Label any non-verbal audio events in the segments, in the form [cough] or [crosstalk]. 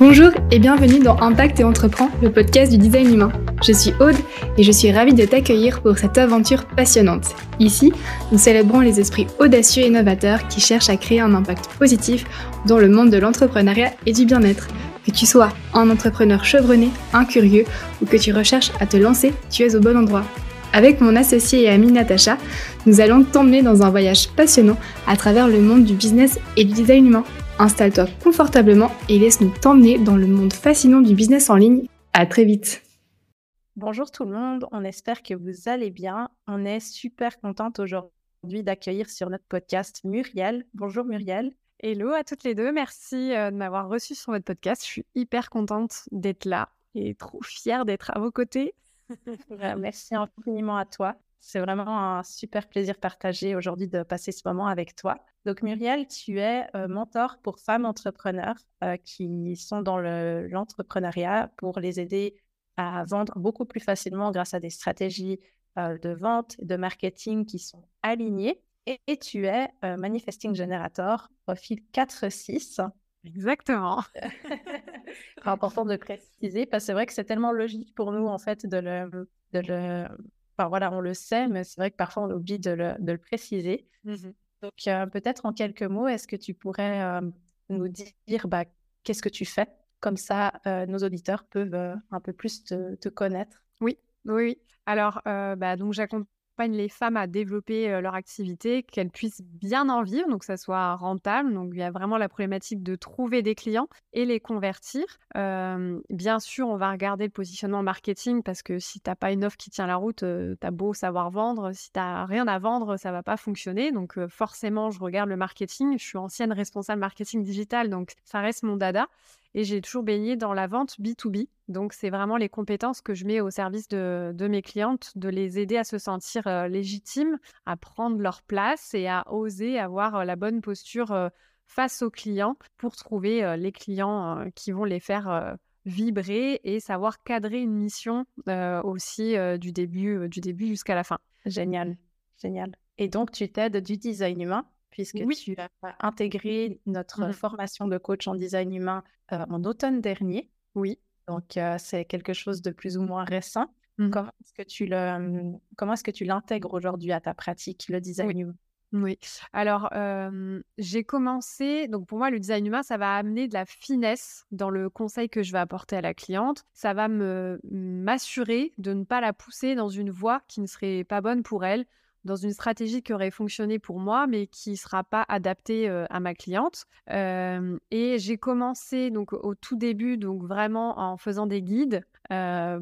Bonjour et bienvenue dans Impact et Entreprend, le podcast du design humain. Je suis Aude et je suis ravie de t'accueillir pour cette aventure passionnante. Ici, nous célébrons les esprits audacieux et innovateurs qui cherchent à créer un impact positif dans le monde de l'entrepreneuriat et du bien-être. Que tu sois un entrepreneur chevronné, un curieux ou que tu recherches à te lancer, tu es au bon endroit. Avec mon associé et amie Natacha, nous allons t'emmener dans un voyage passionnant à travers le monde du business et du design humain. Installe-toi confortablement et laisse-nous t'emmener dans le monde fascinant du business en ligne. À très vite. Bonjour tout le monde, on espère que vous allez bien. On est super contente aujourd'hui d'accueillir sur notre podcast Muriel. Bonjour Muriel. Hello à toutes les deux, merci euh, de m'avoir reçu sur votre podcast. Je suis hyper contente d'être là et trop fière d'être à vos côtés. [laughs] merci infiniment à toi. C'est vraiment un super plaisir partagé aujourd'hui de passer ce moment avec toi. Donc Muriel, tu es euh, mentor pour femmes entrepreneurs euh, qui sont dans l'entrepreneuriat pour les aider à vendre beaucoup plus facilement grâce à des stratégies euh, de vente de marketing qui sont alignées. Et, et tu es Manifesting Generator, profil 4-6. Exactement. [laughs] c'est important de préciser parce que c'est vrai que c'est tellement logique pour nous en fait de le, de le Enfin, voilà, on le sait, mais c'est vrai que parfois on oublie de le, de le préciser. Mmh Donc, euh, peut-être en quelques mots, est-ce que tu pourrais euh, nous dire bah, qu'est-ce que tu fais? Comme ça, euh, nos auditeurs peuvent un peu plus te, te connaître. Oui, oui. Alors, bah, donc j'accompagne les femmes à développer leur activité, qu'elles puissent bien en vivre, donc que ça soit rentable. Donc il y a vraiment la problématique de trouver des clients et les convertir. bien sûr, on va regarder le positionnement marketing parce que si tu n'as pas une offre qui tient la route, tu as beau savoir vendre, si tu n'as rien à vendre, ça va pas fonctionner. Donc forcément, je regarde le marketing. Je suis ancienne responsable marketing digital, donc ça reste mon dada et j'ai toujours baigné dans la vente B2B. Donc, c'est vraiment les compétences que je mets au service de, mes clientes, de les aider à se sentir euh, légitimes, à prendre leur place et à oser avoir euh, la bonne posture euh, face aux clients pour trouver les clients qui vont les faire vibrer et savoir cadrer une mission aussi du début, du début jusqu'à la fin. Génial, génial. Et donc, tu t'aides du design humain puisque tu as intégré notre mmh formation de coach en design humain en automne dernier. Oui. Donc, c'est quelque chose de plus ou moins récent. Mmh comment est-ce que tu le, mmh, comment est-ce que tu l'intègres aujourd'hui à ta pratique, le design humain? Oui. Alors, j'ai commencé, donc pour moi, le design humain, ça va amener de la finesse dans le conseil que je vais apporter à la cliente. Ça va me m'assurer de ne pas la pousser dans une voie qui ne serait pas bonne pour elle, dans une stratégie qui aurait fonctionné pour moi, mais qui ne sera pas adaptée à ma cliente. et j'ai commencé donc au tout début, donc vraiment en faisant des guides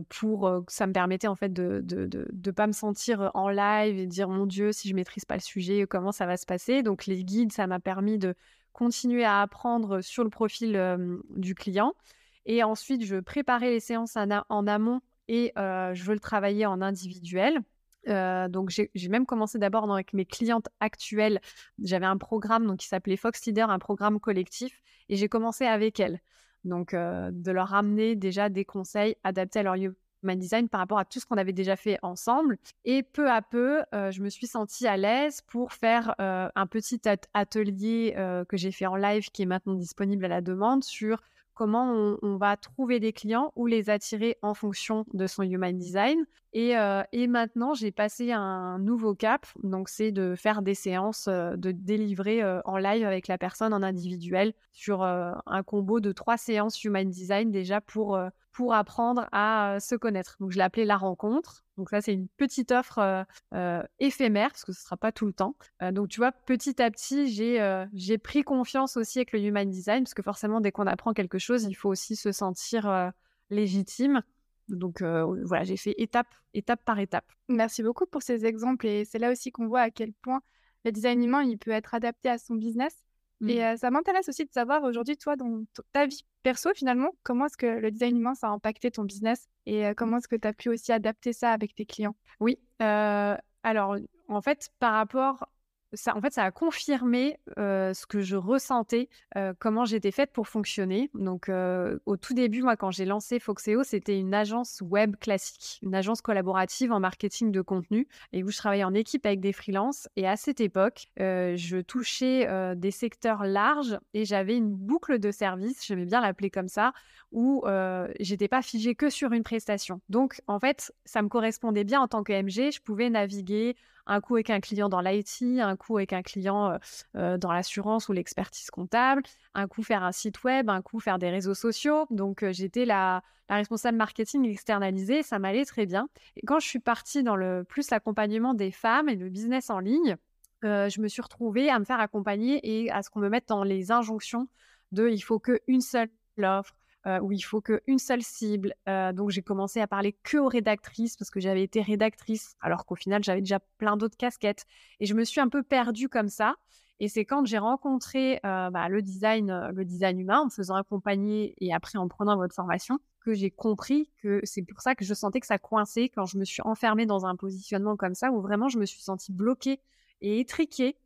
pour que ça me permettait en fait de ne de, de, pas me sentir en live et dire mon Dieu, si je maîtrise pas le sujet, comment ça va se passer? Donc les guides, ça m'a permis de continuer à apprendre sur le profil du client. Et ensuite, je préparais les séances en, en amont et je le travailler en individuel donc j'ai même commencé d'abord avec mes clientes actuelles. J'avais un programme donc, qui s'appelait Fox Leader, un programme collectif, et j'ai commencé avec elles. Donc de leur ramener déjà des conseils adaptés à leur human design par rapport à tout ce qu'on avait déjà fait ensemble. Et peu à peu, je me suis sentie à l'aise pour faire un petit atelier que j'ai fait en live qui est maintenant disponible à la demande sur comment on, va trouver des clients ou les attirer en fonction de son human design. Et, euh, maintenant, j'ai passé un nouveau cap, donc c'est de faire des séances, euh, de délivrer euh, en live avec la personne en individuel sur un combo de trois séances human design déjà pour pour apprendre à se connaître. Donc, je l'ai appelé la rencontre. Donc, ça, c'est une petite offre éphémère parce que ce ne sera pas tout le temps. donc, tu vois, petit à petit, j'ai pris confiance aussi avec le human design parce que forcément, dès qu'on apprend quelque chose, il faut aussi se sentir légitime. Donc, voilà, j'ai fait étape, étape par étape. Merci beaucoup pour ces exemples. Et c'est là aussi qu'on voit à quel point le design humain, il peut être adapté à son business. Et mmh. ça m'intéresse aussi de savoir aujourd'hui, toi, dans ta vie perso, finalement, comment est-ce que le design humain, ça a impacté ton business et comment est-ce que tu as pu aussi adapter ça avec tes clients? Oui, alors en fait, par rapport ça, en fait, ça a confirmé ce que je ressentais, comment j'étais faite pour fonctionner. Donc, au tout début, moi, quand j'ai lancé Foxeo, c'était une agence web classique, une agence collaborative en marketing de contenu et où je travaillais en équipe avec des freelances. Et à cette époque, je touchais des secteurs larges et j'avais une boucle de service, j'aimais bien l'appeler comme ça, où j'étais pas figée que sur une prestation. Donc, en fait, ça me correspondait bien en tant que MG. Je pouvais naviguer un coup avec un client dans l'IT, un coup avec un client dans l'assurance ou l'expertise comptable, un coup faire un site web, un coup faire des réseaux sociaux. Donc j'étais la, responsable marketing externalisée, ça m'allait très bien. Et quand je suis partie dans le plus l'accompagnement des femmes et le business en ligne, je me suis retrouvée à me faire accompagner et à ce qu'on me mette dans les injonctions de il faut qu'une seule offre, euh, où il faut qu'une seule cible. Euh, donc j'ai commencé à parler que aux rédactrices parce que j'avais été rédactrice, alors qu'au final j'avais déjà plein d'autres casquettes. Et je me suis un peu perdue comme ça. Et c'est quand j'ai rencontré euh, bah, le design, le design humain, en me faisant accompagner et après en prenant votre formation, que j'ai compris que c'est pour ça que je sentais que ça coinçait quand je me suis enfermée dans un positionnement comme ça, où vraiment je me suis sentie bloquée et étriquée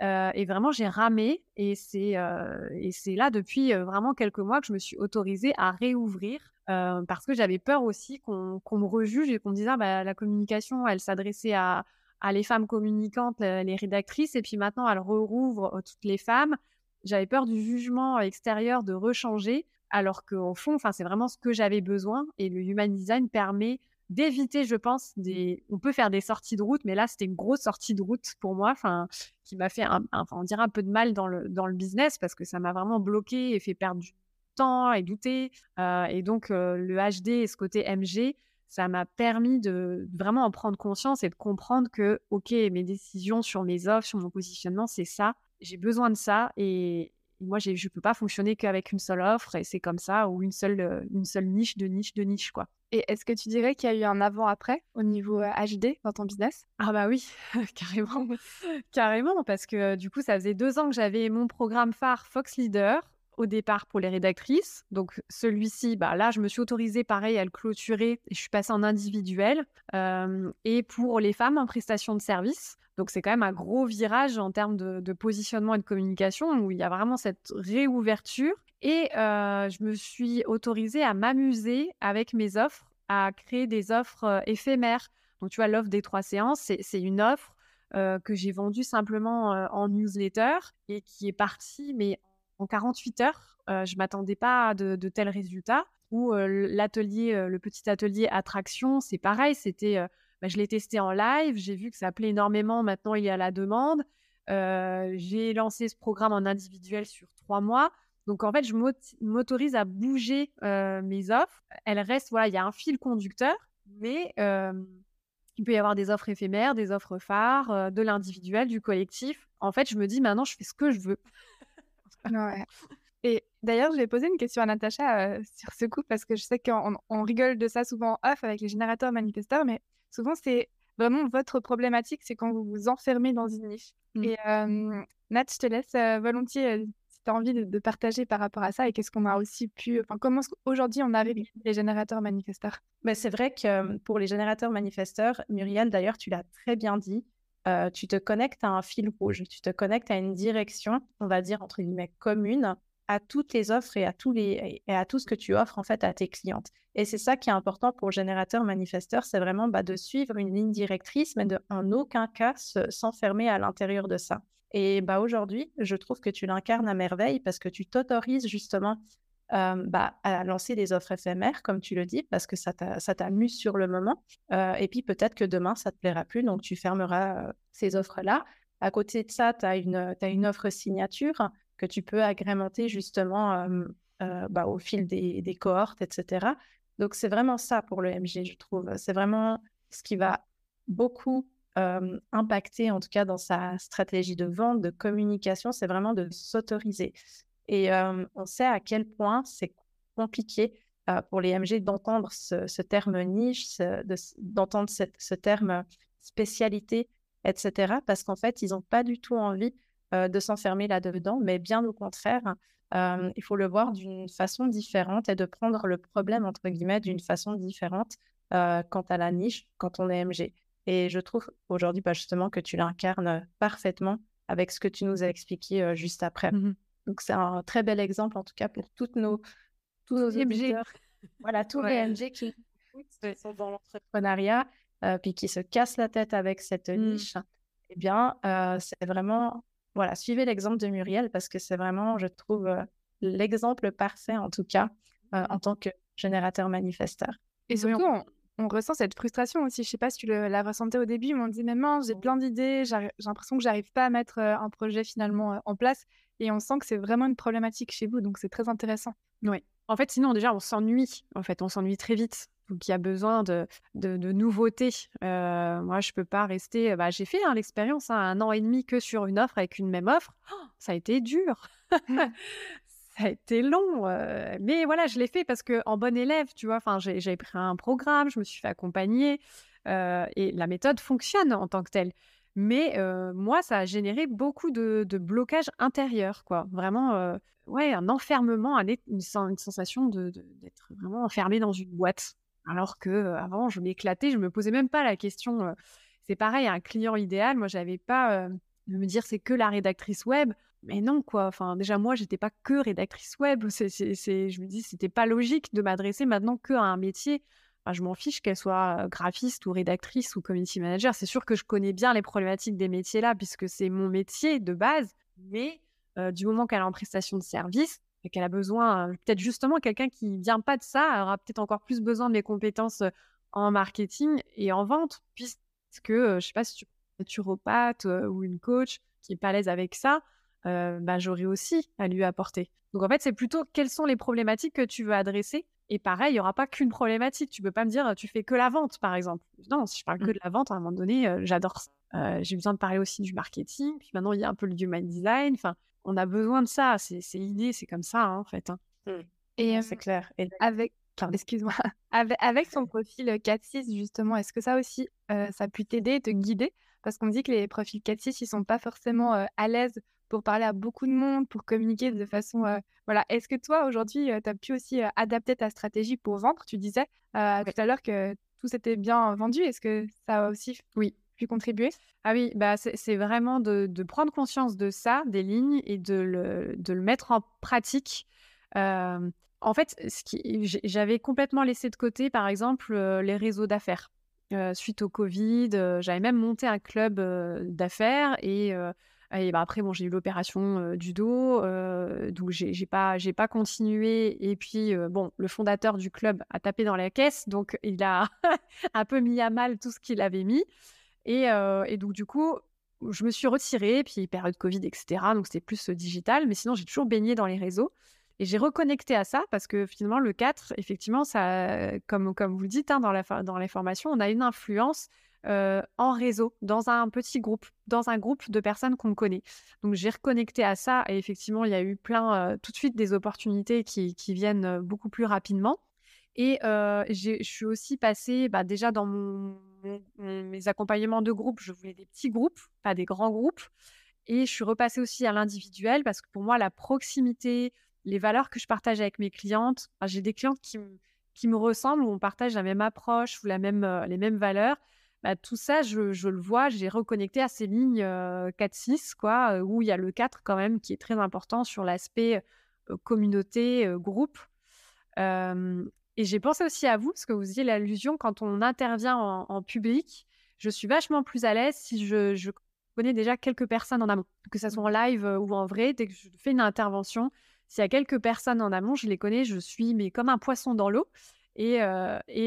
et vraiment, j'ai ramé. Et c'est là, depuis vraiment quelques mois, que je me suis autorisée à réouvrir. parce que j'avais peur aussi qu'on me rejuge et qu'on me dise ah, bah, la communication, elle s'adressait à, à les femmes communicantes, les rédactrices, et puis maintenant elle rouvre toutes les femmes. J'avais peur du jugement extérieur de rechanger, alors qu'au fond, c'est vraiment ce que j'avais besoin. Et le human design permet d'éviter, je pense, des. On peut faire des sorties de route, mais là, c'était une grosse sortie de route pour moi, enfin, qui m'a fait, un, on dirait un peu de mal dans le dans le business parce que ça m'a vraiment bloqué et fait perdre du temps et douter. Euh, et donc, euh, le HD et ce côté MG, ça m'a permis de vraiment en prendre conscience et de comprendre que, ok, mes décisions sur mes offres, sur mon positionnement, c'est ça. J'ai besoin de ça et, moi, je ne peux pas fonctionner qu'avec une seule offre et c'est comme ça, ou une seule, euh, une seule niche de niche de niche, quoi. Et est-ce que tu dirais qu'il y a eu un avant-après au niveau HD dans ton business? Ah bah oui, [laughs] carrément. carrément, parce que du coup, ça faisait deux ans que j'avais mon programme phare Fox Leader au départ pour les rédactrices. Donc celui-ci, bah, là, je me suis autorisée pareil à le clôturer je suis passée en individuel. et pour les femmes en prestation de service. Donc c'est quand même un gros virage en termes de, positionnement et de communication où il y a vraiment cette réouverture. Et je me suis autorisée à m'amuser avec mes offres, à créer des offres éphémères. Donc, tu vois, l'offre des trois séances, c'est une offre que j'ai vendue simplement en newsletter et qui est partie, mais en 48 heures. je ne m'attendais pas à de, tels résultats. Ou l'atelier, le petit atelier attraction, c'est pareil. C'était, bah, je l'ai testé en live, j'ai vu que ça plaît énormément. Maintenant, il y a la demande. j'ai lancé ce programme en individuel sur trois mois. Donc en fait, je m'autorise à bouger mes offres. Elles restent, voilà, il y a un fil conducteur, mais il peut y avoir des offres éphémères, des offres phares, de l'individuel, du collectif. En fait, je me dis maintenant, je fais ce que je veux. Ouais. Et d'ailleurs, je vais poser une question à Natacha sur ce coup parce que je sais qu'on rigole de ça souvent off avec les générateurs manifesteurs, mais souvent c'est vraiment votre problématique, c'est quand vous vous enfermez dans une niche. Mmh. Et Nat, je te laisse volontiers envie de, partager par rapport à ça et qu'est-ce qu'on a aussi pu, enfin, comment aujourd'hui on arrive les générateurs manifesteurs? Mais C'est vrai que pour les générateurs manifesteurs, Muriel, d'ailleurs, tu l'as très bien dit, euh, tu te connectes à un fil rouge, tu te connectes à une direction, on va dire entre guillemets commune, à toutes les offres et à, tous les, et à tout ce que tu offres en fait à tes clientes. Et c'est ça qui est important pour générateurs manifesteurs, c'est vraiment bah, de suivre une ligne directrice, mais de en aucun cas s'enfermer à l'intérieur de ça. Et bah, aujourd'hui, je trouve que tu l'incarnes à merveille parce que tu t'autorises justement bah, à lancer des offres éphémères, comme tu le dis, parce que ça t'amuse sur le moment. et puis peut-être que demain, ça ne te plaira plus, donc tu fermeras ces offres-là. À côté de ça, tu as une, offre signature que tu peux agrémenter justement bah, au fil des, des cohortes, etc. Donc c'est vraiment ça pour le MG, je trouve. C'est vraiment ce qui va beaucoup impacter, en tout cas dans sa stratégie de vente, de communication, c'est vraiment de s'autoriser. Et on sait à quel point c'est compliqué pour les MG d'entendre ce, terme niche, d'entendre ce, terme spécialité, etc. Parce qu'en fait, ils n'ont pas du tout envie de s'enfermer là-dedans, mais bien au contraire, il faut le voir d'une façon différente et de prendre le problème, entre guillemets, d'une façon différente quant à la niche quand on est MG. Et je trouve aujourd'hui bah, justement que tu l'incarnes parfaitement avec ce que tu nous as expliqué juste après. Mmh Donc, c'est un très bel exemple, en tout cas, pour toutes nos, tous nos MG. Voilà, tous les MG qui, sont dans l'entrepreneuriat, puis qui se cassent la tête avec cette mmh. niche. Eh bien, c'est vraiment, voilà, suivez l'exemple de Muriel parce que c'est vraiment, je trouve, l'exemple parfait, en tout cas, en tant que générateur manifesteur. Et surtout, on, ressent cette frustration aussi. Je sais pas si tu la ressentais au début, mais on dit, mais j'ai plein d'idées, j'ai l'impression que j'arrive pas à mettre un projet finalement en place. Et on sent que c'est vraiment une problématique chez vous, donc c'est très intéressant. Oui. En fait, sinon, déjà, on s'ennuie. En fait, on s'ennuie très vite. Donc, il y a besoin de, de, nouveautés. moi, je peux pas rester. Bah, j'ai fait hein, l'expérience, hein, un an et demi que sur une offre avec une même offre. Oh, ça a été dur. [laughs] [laughs] ça a été long, mais voilà, je l'ai fait parce que en bon élève, tu vois, enfin, j'ai pris un programme, je me suis fait accompagner et la méthode fonctionne en tant que telle. Mais moi, ça a généré beaucoup de, blocages intérieurs, quoi. Vraiment, ouais, un enfermement, une, une sensation d'être vraiment enfermé dans une boîte. Alors que avant, je m'éclatais, je me posais même pas la question. c'est pareil, un client idéal, moi, j'avais pas de me dire c'est que la rédactrice web. Mais non quoi. Enfin déjà moi j'étais pas que rédactrice web. [laughs] C'est, je me dis c'était pas logique de m'adresser maintenant que à un métier. Je m'en fiche qu'elle soit graphiste ou rédactrice ou community manager. C'est sûr que je connais bien les problématiques des métiers là puisque c'est mon métier de base. Mais du moment qu'elle est en prestation de service et qu'elle a besoin peut-être justement quelqu'un qui vient pas de ça aura peut-être encore plus besoin de mes compétences en marketing et en vente puisque je sais pas si tu naturopathe ou une coach qui est pas à l'aise avec ça bah, j'aurais aussi à lui apporter. Donc en fait, c'est plutôt quelles sont les problématiques que tu veux adresser. Et pareil, il n'y aura pas qu'une problématique. Tu peux pas me dire tu fais que la vente, par exemple. Non, si je parle que mmh. de la vente, à un moment donné, j'adore ça. j'ai besoin de parler aussi du marketing. Puis maintenant, il y a un peu le human design. Enfin, on a besoin de ça. C'est l'idée, c'est comme ça, hein, en fait. Hein. Mmh. Et c'est clair. Et avec, excuse-moi, avec, avec, son profil 4-6, justement, est-ce que ça aussi, ça a pu t'aider, te guider? Parce qu'on dit que les profils 4-6, ils sont pas forcément à l'aise pour parler à beaucoup de monde, pour communiquer de façon... voilà. Est-ce que toi, aujourd'hui, tu as pu aussi adapter ta stratégie pour vendre? Tu disais tout à l'heure que tout s'était bien vendu. Est-ce que ça a aussi oui. pu contribuer? Ah oui, bah c'est vraiment de, prendre conscience de ça, des lignes, et de le, de le mettre en pratique. en fait, j'avais complètement laissé de côté, par exemple, les réseaux d'affaires. Suite au Covid, j'avais même monté un club d'affaires et bah, après, bon, j'ai eu l'opération du dos, donc j'ai pas, pas continué. Et puis, bon, le fondateur du club a tapé dans la caisse, donc il a [laughs] un peu mis à mal tout ce qu'il avait mis. Et, et, donc, du coup, je me suis retirée, puis période Covid, etc. Donc, c'était plus digital, mais sinon, j'ai toujours baigné dans les réseaux. Et j'ai reconnecté à ça parce que finalement, le 4, effectivement, ça, comme, comme vous le dites hein, dans, la, dans les formations, on a une influence en réseau, dans un petit groupe, dans un groupe de personnes qu'on connaît. Donc j'ai reconnecté à ça et effectivement, il y a eu plein, tout de suite des opportunités qui, viennent beaucoup plus rapidement. Et je suis aussi passée, bah, déjà dans mes accompagnements de groupe, je voulais des petits groupes, pas des grands groupes. Et je suis repassée aussi à l'individuel parce que pour moi, la proximité, les valeurs que je partage avec mes clientes, j'ai des clientes qui, me ressemblent, où on partage la même approche ou la même, les mêmes valeurs. Bah, tout ça, je, le vois, j'ai reconnecté à ces lignes 4-6, quoi, où il y a le 4 quand même qui est très important sur l'aspect communauté, groupe. et j'ai pensé aussi à vous, parce que vous disiez l'allusion, quand on intervient en, public, je suis vachement plus à l'aise si je, connais déjà quelques personnes en amont, que ce soit en live ou en vrai, dès que je fais une intervention, s'il y a quelques personnes en amont, je les connais, je suis mais comme un poisson dans l'eau. Et,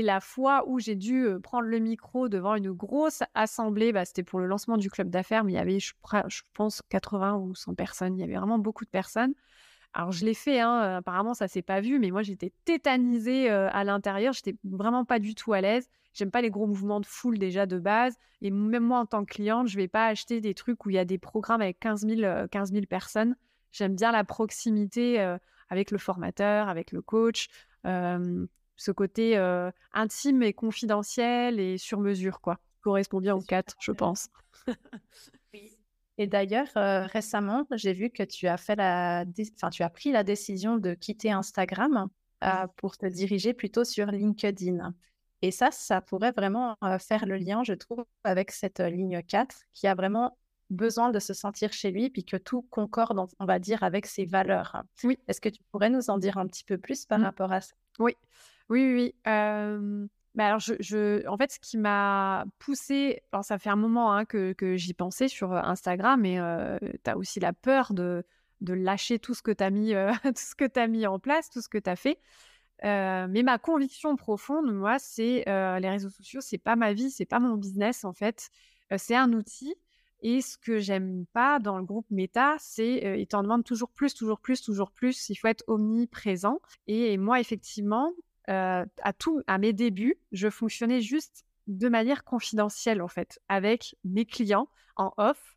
la fois où j'ai dû prendre le micro devant une grosse assemblée, bah, c'était pour le lancement du club d'affaires, mais il y avait, je, pense, 80 ou 100 personnes. Il y avait vraiment beaucoup de personnes. Alors, je l'ai fait, hein, apparemment, ça s'est pas vu, mais moi, j'étais tétanisée à l'intérieur. J'étais vraiment pas du tout à l'aise. J'aime pas les gros mouvements de foule déjà de base. Et même moi, en tant que cliente, je vais pas acheter des trucs où il y a des programmes avec 15 000, 15 000 personnes. J'aime bien la proximité avec le formateur, avec le coach ce côté intime et confidentiel et sur mesure, quoi. Correspond bien aux quatre, je pense. [laughs] oui. Et d'ailleurs, récemment, j'ai vu que tu as fait la, enfin, tu as pris la décision de quitter Instagram pour te diriger plutôt sur LinkedIn. Et ça, ça pourrait vraiment faire le lien, je trouve, avec cette ligne 4 qui a vraiment besoin de se sentir chez lui, puis que tout concorde, on va dire, avec ses valeurs. Oui. Est-ce que tu pourrais nous en dire un petit peu plus par Mmh. rapport à ça? Oui, oui, oui. oui. Euh, bah alors, je, je- en fait, ce qui m'a poussé, alors ça fait un moment hein, que, que j'y pensais sur euh, Instagram, mais tu as aussi la peur de, de lâcher tout ce que tu as mis, euh, [laughs] tout ce que tu mis en place, tout ce que tu as fait. Euh, mais ma conviction profonde, moi, c'est euh, les réseaux sociaux, c'est pas ma vie, c'est pas mon business en fait. Euh, c'est un outil. Et ce que j'aime pas dans le groupe Meta, c'est euh, il t'en demande toujours plus, toujours plus, toujours plus. Il faut être omniprésent. Et moi, effectivement, à tout, à mes débuts, je fonctionnais juste de manière confidentielle en fait, avec mes clients en off.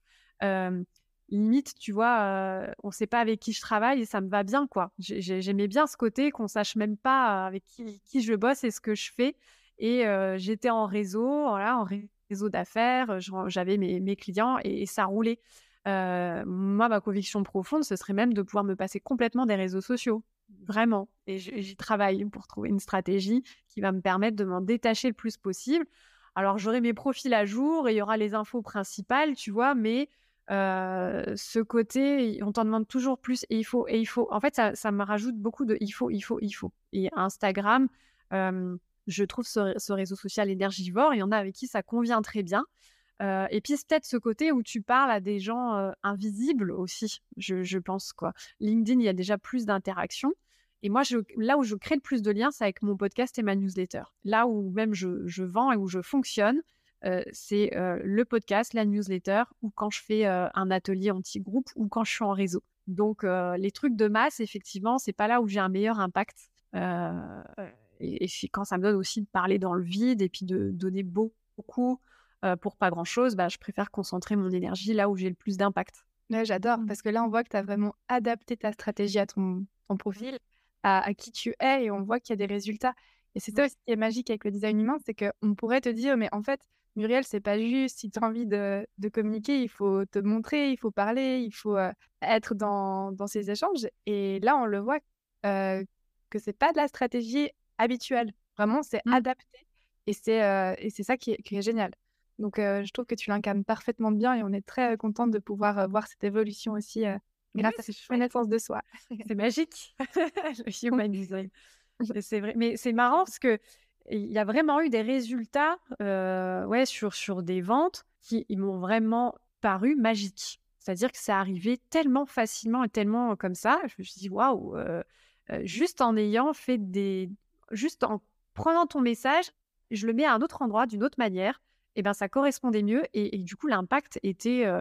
Limite, tu vois, on ne sait pas avec qui je travaille et ça me va bien, quoi. J'ai- j'ai- J'aimais bien ce côté qu'on sache même pas avec qui, je bosse et ce que je fais. Et j'étais en réseau, voilà, en réseau d'affaires, j'en- j'avais mes, clients et, ça roulait. Moi, ma conviction profonde, ce serait même de pouvoir me passer complètement des réseaux sociaux. Vraiment. Et j'y travaille pour trouver une stratégie qui va me permettre de m'en détacher le plus possible. Alors, j'aurai mes profils à jour et il y aura les infos principales, tu vois, mais ce côté, on t'en demande toujours plus et il faut, et il faut. En fait, ça, ça me rajoute beaucoup de il faut, il faut, il faut. Et Instagram, je trouve ce, réseau social énergivore. Il y en a avec qui ça convient très bien. Euh, et puis, c'est peut-être ce côté où tu parles à des gens euh, invisibles aussi, je, pense. quoi. LinkedIn, il y a déjà plus d'interactions. Et moi, là où je crée le plus de liens, c'est avec mon podcast et ma newsletter. Là où même je, vends et où je fonctionne, euh, c'est le podcast, la newsletter, ou quand je fais un atelier anti-groupe, ou quand je suis en réseau. Donc, les trucs de masse, effectivement, c'est pas là où j'ai un meilleur impact. Et, et c'est quand ça me donne aussi de parler dans le vide et puis de donner beaucoup euh, pour pas grand-chose, bah, je préfère concentrer mon énergie là où j'ai le plus d'impact. Ouais, j'adore, Mmh. parce que là, on voit que tu as vraiment adapté ta stratégie à ton, ton profil, à, à qui tu es, et on voit qu'il y a des résultats. Et c'est ça aussi qui est magique avec le design humain, c'est qu'on pourrait te dire, mais en fait, Muriel, c'est pas juste, si tu as envie de, de communiquer, il faut te montrer, il faut parler, il faut euh, être dans, dans ces échanges. Et là, on le voit euh, que c'est pas de la stratégie habituelle. Vraiment, c'est Mmh. adapté. Et c'est euh, ça qui est, qui est génial. Donc, euh, je trouve que tu l'incarnes parfaitement bien et on est très euh, contente de pouvoir euh, voir cette évolution aussi grâce Oui, à cette connaissance de soi. [laughs] C'est magique, le human design. C'est vrai, mais c'est marrant parce que il y a vraiment eu des résultats, euh, ouais, sur sur des ventes qui m'ont vraiment paru magiques. C'est-à-dire que c'est arrivé tellement facilement et tellement comme ça. Je me suis dit waouh, juste en ayant fait des, juste en prenant ton message, je le mets à un autre endroit d'une autre manière. Et ben ça correspondait mieux et, et du coup l'impact était euh,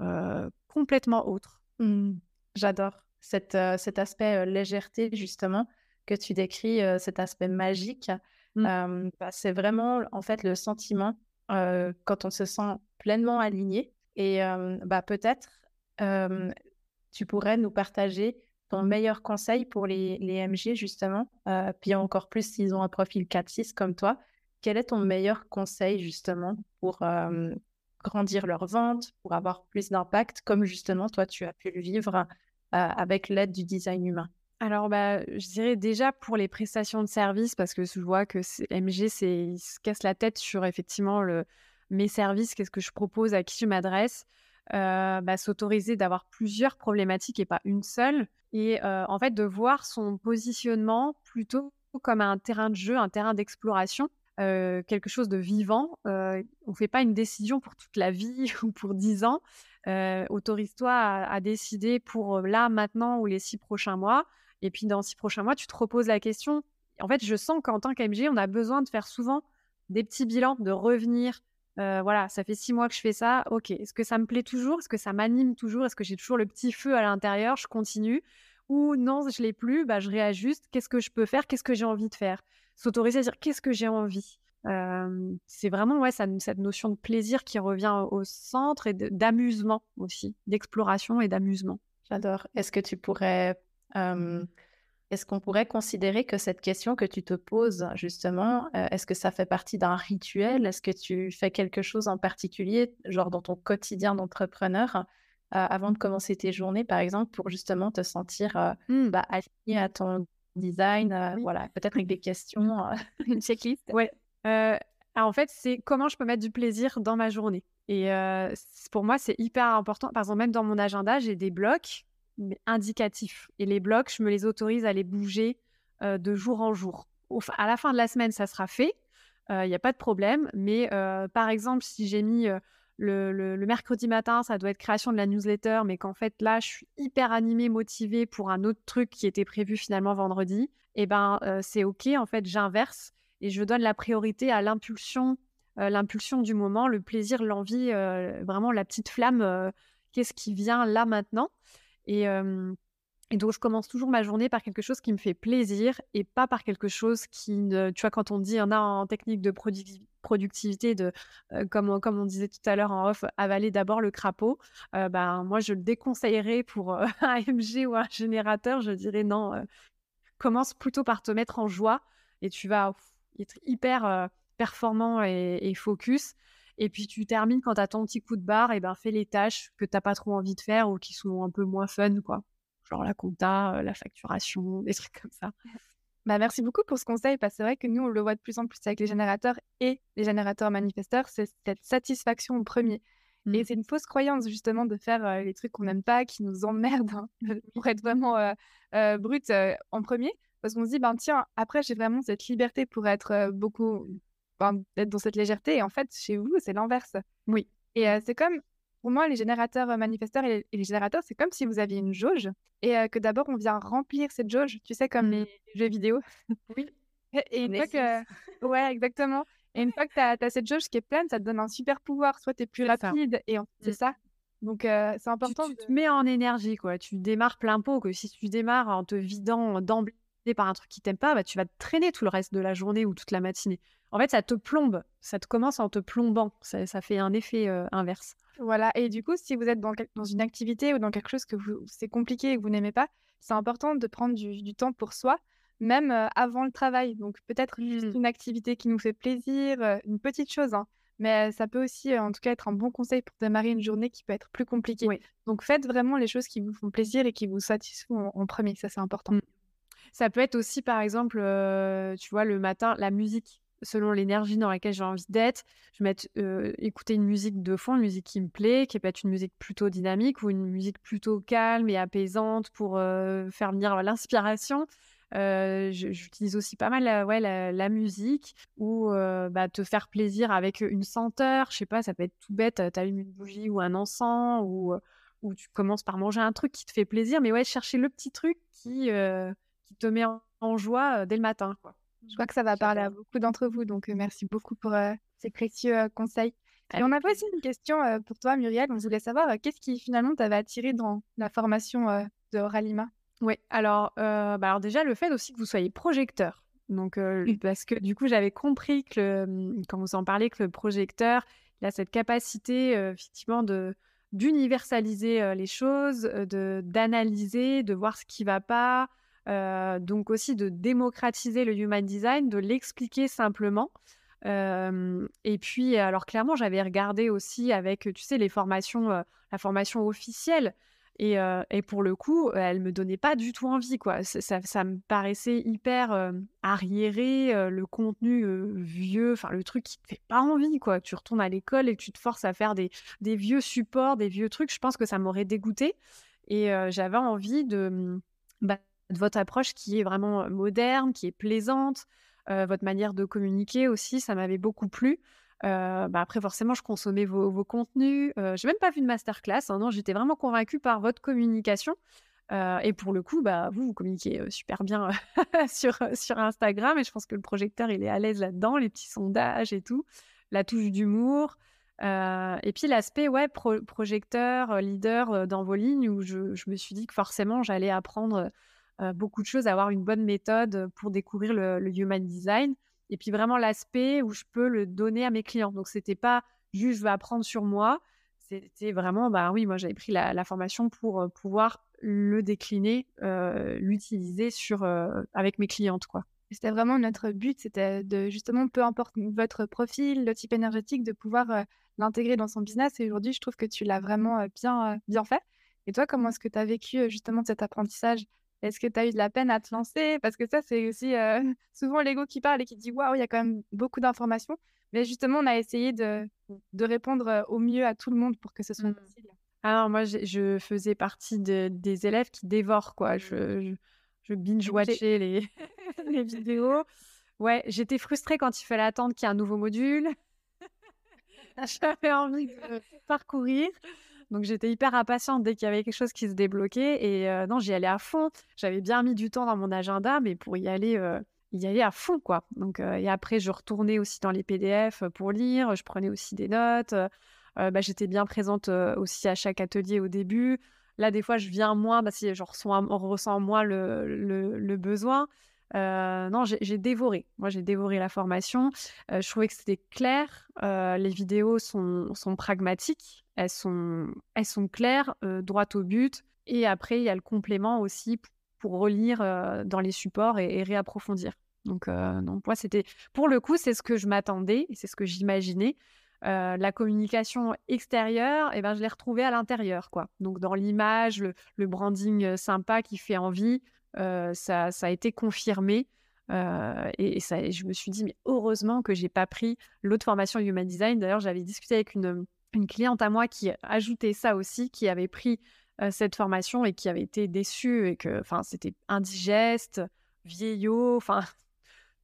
euh, complètement autre. Mmh. J'adore cet, euh, cet aspect légèreté, justement, que tu décris, cet aspect magique. Mmh. Bah, c'est vraiment, en fait, le sentiment quand on se sent pleinement aligné. Et bah, peut-être, tu pourrais nous partager ton meilleur conseil pour les, les MG, justement, euh, puis encore plus s'ils ont un profil 4-6 comme toi. Quel est ton meilleur conseil, justement, pour euh, grandir leur vente, pour avoir plus d'impact, comme justement toi, tu as pu le vivre euh, avec l'aide du design humain? Alors, bah, je dirais déjà pour les prestations de services, parce que je vois que MG, ils se cassent la tête sur effectivement le, mes services, qu'est-ce que je propose, à qui je m'adresse, bah, s'autoriser d'avoir plusieurs problématiques et pas une seule, et en fait de voir son positionnement plutôt comme un terrain de jeu, un terrain d'exploration. quelque chose de vivant. On ne fait pas une décision pour toute la vie [laughs] ou pour dix ans. Autorise-toi à, à décider pour là, maintenant ou les six prochains mois. Et puis dans six prochains mois, tu te reposes la question. En fait, je sens qu'en tant qu'AMG, on a besoin de faire souvent des petits bilans, de revenir. Euh, voilà, ça fait six mois que je fais ça. Ok, est-ce que ça me plaît toujours? Est-ce que ça m'anime toujours? Est-ce que j'ai toujours le petit feu à l'intérieur? Je continue? Ou non, je l'ai plus, bah, je réajuste. Qu'est-ce que je peux faire? Qu'est-ce que j'ai envie de faire? S'autoriser à dire qu'est-ce que j'ai envie? Euh, c'est vraiment ouais, ça, cette notion de plaisir qui revient au centre et d'amusement aussi, d'exploration et d'amusement. J'adore. Est-ce que tu pourrais, euh, est-ce qu'on pourrait considérer que cette question que tu te poses, justement, euh, est-ce que ça fait partie d'un rituel? Est-ce que tu fais quelque chose en particulier, genre dans ton quotidien d'entrepreneur, euh, avant de commencer tes journées, par exemple, pour justement te sentir euh, Mm. bah, aligné à ton design, euh, Oui. voilà, peut-être avec des questions. [laughs] Une checklist. Ouais. Ah, En fait, c'est comment je peux mettre du plaisir dans ma journée. Et pour moi, c'est hyper important. Par exemple, même dans mon agenda, j'ai des blocs indicatifs. Et les blocs, je me les autorise à les bouger de jour en jour. à la fin de la semaine, ça sera fait. Il n'y a pas de problème. Mais par exemple, si j'ai mis le, mercredi matin, ça doit être création de la newsletter, mais qu'en fait, là, je suis hyper animée, motivée pour un autre truc qui était prévu finalement vendredi, eh ben, c'est OK. En fait, j'inverse et je donne la priorité à l'impulsion, l'impulsion du moment, le plaisir, l'envie, vraiment la petite flamme. Qu'est-ce qui vient là maintenant? Et, donc, je commence toujours ma journée par quelque chose qui me fait plaisir et pas par quelque chose qui. Tu vois, quand on dit, en a en technique de productivité, de, comme, on, comme on disait tout à l'heure en off, avaler d'abord le crapaud, ben, moi, je le déconseillerais pour [laughs] un MG ou un générateur. Je dirais non, commence plutôt par te mettre en joie et tu vas être hyper performant et, focus. Et puis, tu termines quand tu as ton petit coup de barre, et ben, fais les tâches que tu n'as pas trop envie de faire ou qui sont un peu moins fun, quoi genre la compta, euh, la facturation, des trucs comme ça. Bah, merci beaucoup pour ce conseil, parce que c'est vrai que nous, on le voit de plus en plus avec les générateurs et les générateurs manifesteurs, c'est cette satisfaction au premier. Et mmh. c'est une fausse croyance, justement, de faire euh, les trucs qu'on n'aime pas, qui nous emmerdent, hein, [laughs] pour être vraiment euh, brut en premier. Parce qu'on se dit, ben tiens, après, j'ai vraiment cette liberté pour être beaucoup, d'être dans cette légèreté. Et en fait, chez vous, c'est l'inverse. Oui. Et c'est comme pour moi, les générateurs euh, manifesteurs et les, générateurs, c'est comme si vous aviez une jauge et euh, que d'abord on vient remplir cette jauge, tu sais, comme les mmh. jeux vidéo. Oui. [laughs] Et, une fois que. [laughs] Ouais, exactement. Et une fois que tu as, cette jauge qui est pleine, ça te donne un super pouvoir. Soit tu es plus rapide et c'est mmh. ça. Donc euh, c'est important. Tu, te mets en énergie, quoi. Tu démarres plein pot. Que si tu démarres en te vidant d'emblée par un truc qui t'aime pas, bah, tu vas te traîner tout le reste de la journée ou toute la matinée. En fait, ça te plombe. Ça te commence en te plombant. Ça, ça fait un effet inverse. Voilà, et du coup, si vous êtes dans, dans une activité ou dans quelque chose que c'est compliqué et que vous n'aimez pas, c'est important de prendre du, temps pour soi, même avant le travail. Donc peut-être juste mmh. une activité qui nous fait plaisir, une petite chose, hein, mais ça peut aussi, en tout cas, être un bon conseil pour démarrer une journée qui peut être plus compliquée. Donc faites vraiment les choses qui vous font plaisir et qui vous satisfont en, premier, ça c'est important. Mmh. Ça peut être aussi, par exemple, tu vois, le matin, la musique selon l'énergie dans laquelle j'ai envie d'être. Je vais écouter une musique de fond, une musique qui me plaît, qui peut être une musique plutôt dynamique ou une musique plutôt calme et apaisante pour faire venir l'inspiration. J'utilise aussi pas mal la, ouais, la, musique ou bah, te faire plaisir avec une senteur. Je sais pas, ça peut être tout bête. Tu allumes une bougie ou un encens ou, ou tu commences par manger un truc qui te fait plaisir. Mais ouais, chercher le petit truc qui, qui te met en, en joie dès le matin. Quoi. Je crois que ça va parler à beaucoup d'entre vous, donc merci beaucoup pour ces précieux conseils. Et on avait aussi une question pour toi, Muriel. On voulait savoir qu'est-ce qui finalement t'avait attiré dans la formation de Ralima Oui, alors, bah, alors déjà le fait aussi que vous soyez projecteur. Donc, parce que du coup, j'avais compris que mmh, quand vous en parlez, que le projecteur, il a cette capacité effectivement de d'universaliser les choses, de d'analyser, de voir ce qui va pas, euh, donc aussi de démocratiser le human design, de l'expliquer simplement. Euh, et puis, alors clairement, j'avais regardé aussi avec, tu sais, les formations, euh, la formation officielle. Et, et, pour le coup, elle me donnait pas du tout envie, quoi. Ça, me paraissait hyper arriéré, le contenu vieux, enfin le truc qui te fait pas envie, quoi. Tu retournes à l'école et tu te forces à faire des, des, vieux supports, des vieux trucs. Je pense que ça m'aurait dégoûté. Et j'avais envie de, bah, votre approche qui est vraiment moderne, qui est plaisante, votre manière de communiquer aussi, ça m'avait beaucoup plu. bah après, forcément, je consommais vos, contenus. Euh, j'ai même pas vu de masterclass. Hein, non, j'étais vraiment convaincue par votre communication. et pour le coup, bah, vous, vous communiquez super bien [laughs] sur, Instagram. Et je pense que le projecteur, il est à l'aise là-dedans, les petits sondages et tout, la touche d'humour. et puis l'aspect ouais, projecteur, leader dans vos lignes, où je, me suis dit que forcément, j'allais apprendre beaucoup de choses, avoir une bonne méthode pour découvrir le, human design. Et puis vraiment l'aspect où je peux le donner à mes clients. Donc c'était pas juste je vais apprendre sur moi, c'était vraiment, bah oui, moi j'avais pris la, formation pour euh, pouvoir le décliner, euh, l'utiliser sur avec mes clientes, quoi. C'était vraiment notre but, c'était de justement, peu importe votre profil, le type énergétique, de pouvoir l'intégrer dans son business. Et aujourd'hui, je trouve que tu l'as vraiment bien, bien fait. Et toi, comment est-ce que tu as vécu justement cet apprentissage est-ce que tu as eu de la peine à te lancer? Parce que ça, c'est aussi [laughs] souvent l'ego qui parle et qui dit Waouh, il y a quand même beaucoup d'informations. Mais justement, on a essayé de, de répondre au mieux à tout le monde pour que ce soit mmh. possible. Alors, moi, je faisais partie des élèves qui dévorent, quoi. Je, je, binge-watchais les, [laughs] les vidéos. Ouais, j'étais frustrée quand il fallait attendre qu'il y ait un nouveau module. [laughs] J'avais envie de parcourir. Donc j'étais hyper impatiente dès qu'il y avait quelque chose qui se débloquait. Et non, j'y allais à fond. J'avais bien mis du temps dans mon agenda, mais pour y aller, y aller à fond, quoi. Donc, et après, je retournais aussi dans les PDF pour lire. Je prenais aussi des notes. Bah, j'étais bien présente aussi à chaque atelier au début. Là, des fois, je viens moins, bah, si je ressens, ressent moins le, le, besoin. Non, j'ai dévoré. Moi, j'ai dévoré la formation. Je trouvais que c'était clair. Les vidéos sont, sont, pragmatiques. Elles sont, claires, droites au but. Et après, il y a le complément aussi pour relire dans les supports et, réapprofondir. Donc, donc moi, c'était pour le coup, c'est ce que je m'attendais c'est ce que j'imaginais. la communication extérieure, eh ben, je l'ai retrouvée à l'intérieur. quoi. Donc, dans l'image, le, le, branding sympa qui fait envie, ça, a été confirmé. et, ça, je me suis dit, mais heureusement que j'ai pas pris l'autre formation Human Design. D'ailleurs, j'avais discuté avec une, une, cliente à moi qui ajoutait ça aussi, qui avait pris cette formation et qui avait été déçue et que, c'était indigeste, vieillot, enfin,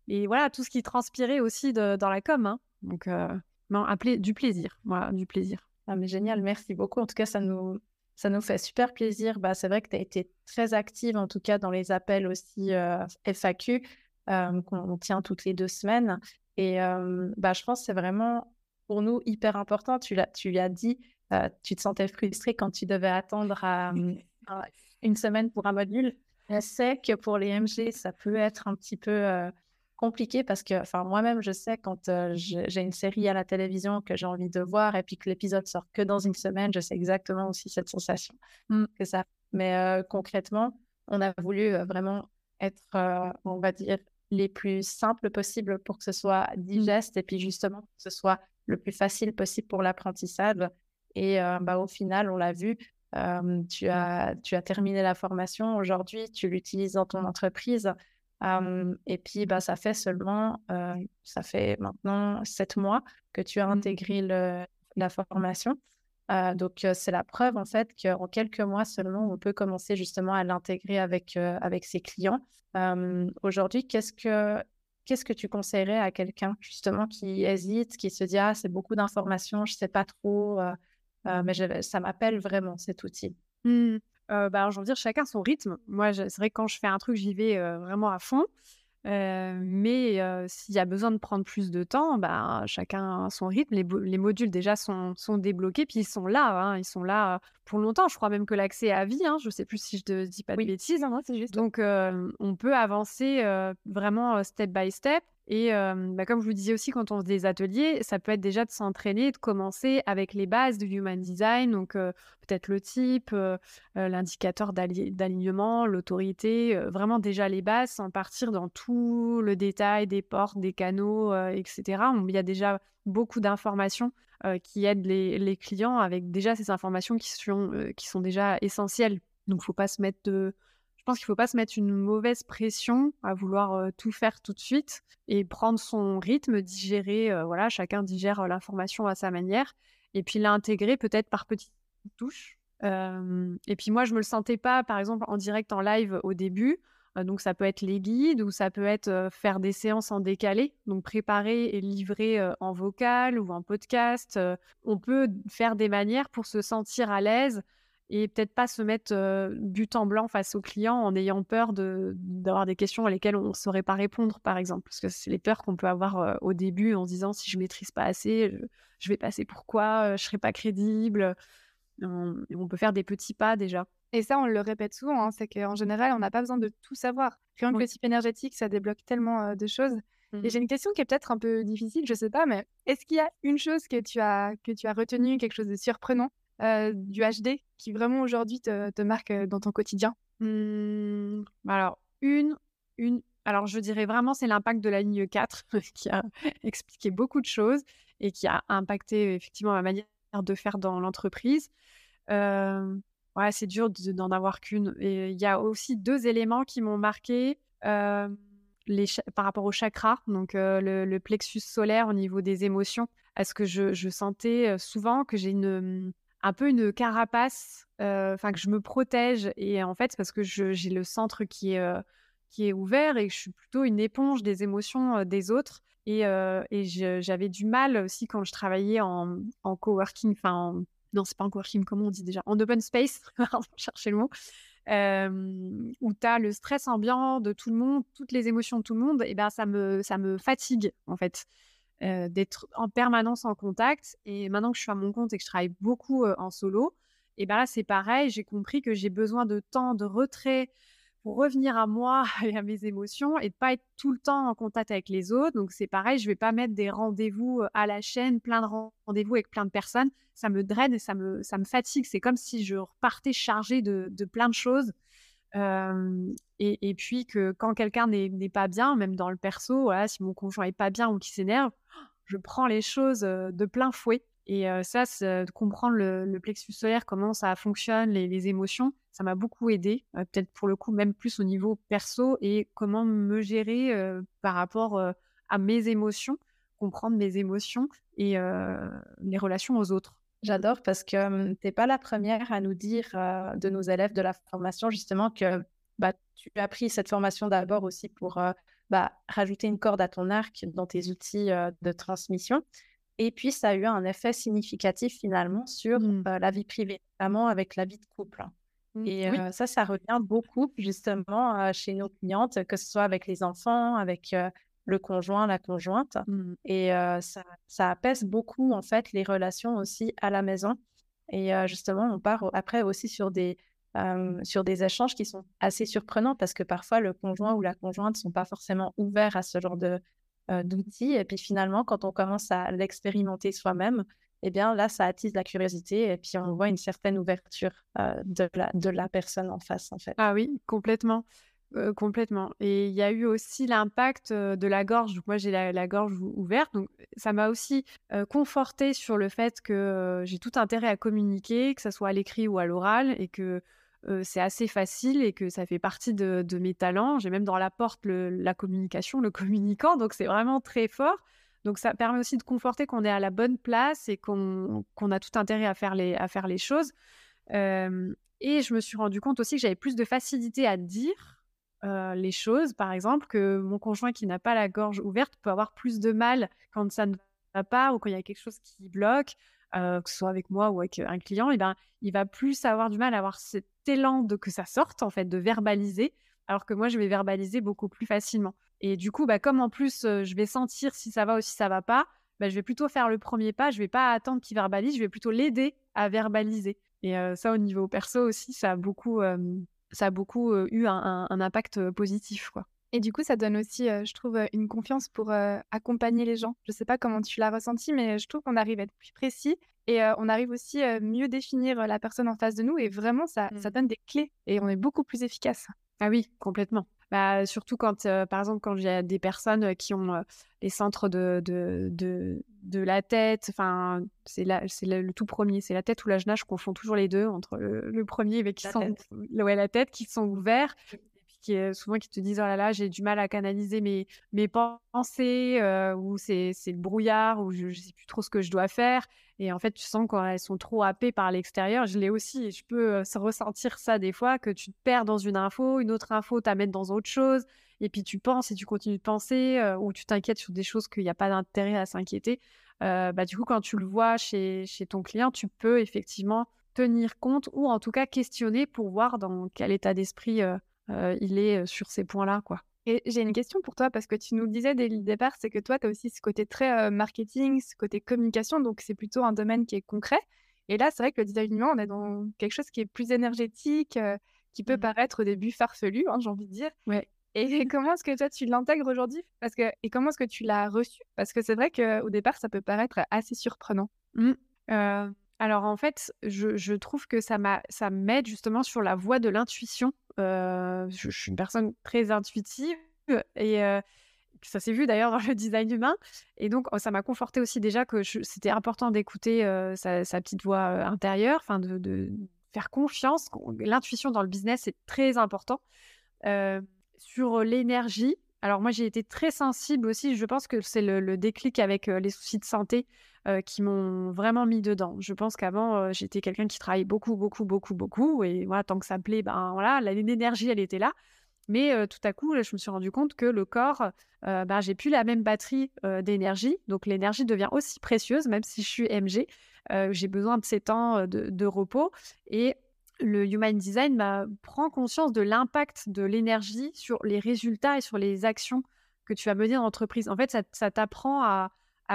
et voilà, tout ce qui transpirait aussi dans la com. Hein. Donc, non, du plaisir, voilà, du plaisir. Ah, mais génial, merci beaucoup. En tout cas, ça nous, ça nous fait super plaisir. Bah, c'est vrai que tu as été très active, en tout cas dans les appels aussi euh, FAQ euh, qu'on tient toutes les deux semaines. Et euh, bah, je pense que c'est vraiment pour nous hyper important. Tu l'as, tu l'as dit, tu te sentais frustrée quand tu devais attendre une semaine pour un module. Je sais que pour les MG, ça peut être un petit peu compliqué parce que, enfin, moi-même, je sais quand j'ai une série à la télévision que j'ai envie de voir et puis que l'épisode sort que dans une semaine, je sais exactement aussi cette sensation mmh. que ça. Mais concrètement, on a voulu vraiment être, on va dire, les plus simples possibles pour que ce soit mmh. digeste et puis justement que ce soit le plus facile possible pour l'apprentissage. Et bah, au final, on l'a vu, tu, as, tu as terminé la formation. Aujourd'hui, tu l'utilises dans ton entreprise et puis, bah, ça fait seulement, ça fait maintenant sept mois que tu as mmh. intégré le, la formation. donc, c'est la preuve, en fait, qu'en quelques mois seulement, on peut commencer justement à l'intégrer avec, avec ses clients. Aujourd'hui, qu'est-ce que, qu'est-ce que tu conseillerais à quelqu'un, justement, qui hésite, qui se dit, ah, c'est beaucoup d'informations, je ne sais pas trop, mais ça m'appelle vraiment cet outil? Mmh. Euh, bah, dire, chacun son rythme. Moi, c'est vrai que quand je fais un truc, j'y vais vraiment à fond. Mais s'il y a besoin de prendre plus de temps, bah, chacun son rythme. Les, modules déjà sont, sont, débloqués, puis ils sont là. Hein, ils sont là pour longtemps. Je crois même que l'accès est à vie. Hein, je ne sais plus si je ne dis pas de bêtises. juste. Donc, on peut avancer vraiment step by step. Et bah, comme je vous disais aussi, quand on fait des ateliers, ça peut être déjà de s'entraîner, de commencer avec les bases du Human Design, donc peut-être le type, l'indicateur d'alignement, l'autorité, vraiment déjà les bases, sans partir dans tout le détail des portes, des canaux, etc. Il y a déjà beaucoup d'informations qui aident les, clients avec déjà ces informations qui sont, qui sont déjà essentielles. Donc, il ne faut pas se mettre de pense qu'il ne faut pas se mettre une mauvaise pression à vouloir tout faire tout de suite et prendre son rythme, digérer, voilà, chacun digère l'information à sa manière et puis l'intégrer peut-être par petites touches. et puis moi, je me le sentais pas, par exemple, en direct, en live au début. donc ça peut être les guides ou ça peut être faire des séances en décalé, donc préparer et livrer en vocal ou en podcast. on peut faire des manières pour se sentir à l'aise et peut-être pas se mettre but en blanc face au client en ayant peur d'avoir des questions à lesquelles on ne saurait pas répondre, par exemple. Parce que c'est les peurs qu'on peut avoir au début en se disant si je maîtrise pas assez, je, vais passer pourquoi, je serai pas crédible. On, on, peut faire des petits pas déjà. Et ça, on le répète souvent, hein, c'est qu'en général, on n'a pas besoin de tout savoir. Rien que le type énergétique, ça débloque tellement de choses. Et mmh j'ai une question qui est peut-être un peu difficile, je sais pas, mais est-ce qu'il y a une chose que tu as, que tu as retenu, quelque chose de surprenant? Euh, du HD qui vraiment aujourd'hui te, marque euh, dans ton quotidien? Mmh, Alors, une, une, alors je dirais vraiment c'est l'impact de la ligne 4 [laughs] qui a expliqué beaucoup de choses et qui a impacté effectivement ma manière de faire dans l'entreprise. Euh, ouais, c'est dur d'en avoir qu'une. Et il y a aussi deux éléments qui m'ont marqué. les par rapport au chakra, donc le, plexus solaire au niveau des émotions. Est-ce que je, je sentais souvent que j'ai une un peu une carapace, enfin que je me protège et en fait parce que j'ai le centre qui est qui est ouvert et que je suis plutôt une éponge des émotions des autres et, et j'avais du mal aussi quand je travaillais en, en coworking, enfin non c'est pas en coworking comment on dit déjà? En open space, [laughs] chercher le mot, où tu as le stress ambiant de tout le monde, toutes les émotions de tout le monde, et ben ça me ça me fatigue en fait. Euh, d'être en permanence en contact. Et maintenant que je suis à mon compte et que je travaille beaucoup euh, en solo, et ben là c'est pareil, j'ai compris que j'ai besoin de temps de retrait pour revenir à moi [laughs] et à mes émotions et de pas être tout le temps en contact avec les autres. Donc c'est pareil, je vais pas mettre des rendez-vous euh, à la chaîne, plein de rendez-vous avec plein de personnes. Ça me draine et ça me, ça me fatigue. C'est comme si je repartais chargée de, de plein de choses. Et, puis que quand quelqu'un n'est pas bien, même dans le perso, si mon conjoint est pas bien ou qui s'énerve, je prends les choses de plein fouet. Et ça, comprendre le, plexus solaire, comment ça fonctionne, les, émotions, ça m'a beaucoup aidé. Peut-être pour le coup, même plus au niveau perso et comment me gérer par rapport à mes émotions, comprendre mes émotions et les relations aux autres. J'adore parce que tu n'es pas la première à nous dire de nos élèves de la formation justement que bah, tu as pris cette formation d'abord aussi pour bah, rajouter une corde à ton arc dans tes outils de transmission. Et puis, ça a eu un effet significatif finalement sur mmh. la vie privée, notamment avec la vie de couple. Mmh. Et ça, ça revient beaucoup justement chez nos clientes, que ce soit avec les enfants, avec le conjoint, la conjointe. Mmh. Et ça, ça, apaise beaucoup en fait les relations aussi à la maison. Et justement, on part après aussi sur des, sur des échanges qui sont assez surprenants parce que parfois le conjoint ou la conjointe ne sont pas forcément ouverts à ce genre de, d'outils. Et puis finalement, quand on commence à l'expérimenter soi-même, eh bien là, ça attise la curiosité et puis on voit une certaine ouverture de, la, de la personne en face, en fait. Ah oui, complètement. complètement. Et il y a eu aussi l'impact de la gorge. Moi, j'ai la, gorge ouverte. Donc ça m'a aussi conforté sur le fait que j'ai tout intérêt à communiquer, que ce soit à l'écrit ou à l'oral, et que c'est assez facile et que ça fait partie de, mes talents. J'ai même dans la porte la communication, le [laughs] communicant, donc c'est vraiment très fort. Donc ça permet aussi de conforter qu'on est à la bonne place et qu'on a tout intérêt à faire les, choses. et je me suis rendu compte aussi que j'avais plus de facilité à dire les choses, par exemple, que mon conjoint qui n'a pas la gorge ouverte peut avoir plus de mal quand ça ne va pas ou quand il y a quelque chose qui bloque. Que ce soit avec moi ou avec un client, et ben, il va plus avoir du mal à avoir cet élan de que ça sorte, en fait, de verbaliser, alors que moi, je vais verbaliser beaucoup plus facilement. Et du coup, bah, comme en plus, je vais sentir si ça va ou si ça va pas, bah, je vais plutôt faire le premier pas, je vais pas attendre qu'il verbalise, je vais plutôt l'aider à verbaliser. Et ça, au niveau perso aussi, ça a beaucoup, ça a beaucoup eu un, impact positif. Et du coup, ça donne aussi, je trouve, une confiance pour accompagner les gens. Je sais pas comment tu l'as ressenti, mais je trouve qu'on arrive à être plus précis et on arrive aussi à mieux définir la personne en face de nous. Et vraiment, ça, ça mmh. donne des clés et on est beaucoup plus efficace. Ah oui, complètement. Bah, surtout quand, par exemple, quand il y a des personnes qui ont les centres de, de, de, de la tête, enfin, c'est le, le, tout premier, c'est la tête ou la je confonds toujours les deux entre le, premier et qui la sont, tête. Ouais, la tête, qui sont ouverts qui souvent qui te disent oh là là j'ai du mal à canaliser mes mes pensées euh, ou c'est le brouillard ou je, ne sais plus trop ce que je dois faire et en fait tu sens qu'elles sont trop happées par l'extérieur. Je l'ai aussi et je peux euh, ressentir ça des fois que tu te perds dans une info une autre info t'amène dans autre chose et puis tu penses et tu continues de penser euh, ou tu t'inquiètes sur des choses qu'il n'y a pas d'intérêt à s'inquiéter. Bah du coup quand tu le vois chez chez ton client tu peux effectivement tenir compte ou en tout cas questionner pour voir dans quel état d'esprit il est sur ces points-là, quoi. Et j'ai une question pour toi parce que tu nous le disais dès le départ, c'est que toi, tu as aussi ce côté très marketing, ce côté communication, donc c'est plutôt un domaine qui est concret. Et là, c'est vrai que le design humain, on est dans quelque chose qui est plus énergétique, qui peut mmh. paraître au début farfelu, hein, j'ai envie de dire. Ouais. Et [laughs] comment est-ce que toi, tu l'intègres aujourd'hui? Parce que, Et comment est-ce que tu l'as reçu? Parce que c'est vrai qu'au départ, ça peut paraître assez surprenant. Mmh. Alors en fait, je, trouve que ça m'aide justement sur la voie de l'intuition je, suis une personne très intuitive et ça s'est vu d'ailleurs dans le [laughs] design humain. Et donc, ça m'a conforté aussi déjà que c'était important d'écouter sa, petite voix intérieure, enfin de, faire confiance. L'intuition dans le business est très important. sur l'énergie, Alors moi, j'ai été très sensible aussi. Je pense que c'est le, déclic avec les soucis de santé qui m'ont vraiment mis dedans. Je pense qu'avant, j'étais quelqu'un qui travaillait beaucoup, beaucoup, beaucoup, beaucoup. Et voilà, tant que ça me plaît, ben voilà, l'énergie, elle était là. Mais tout à coup, je me suis rendu compte que le corps, ben, j'ai plus la même batterie d'énergie. Donc l'énergie devient aussi précieuse, même si je suis MG. j'ai besoin de ces temps de, de repos. Et le Human Design bah, prend conscience de l'impact de l'énergie sur les résultats et sur les actions que tu vas mener en entreprise. En fait, ça, t'apprend à,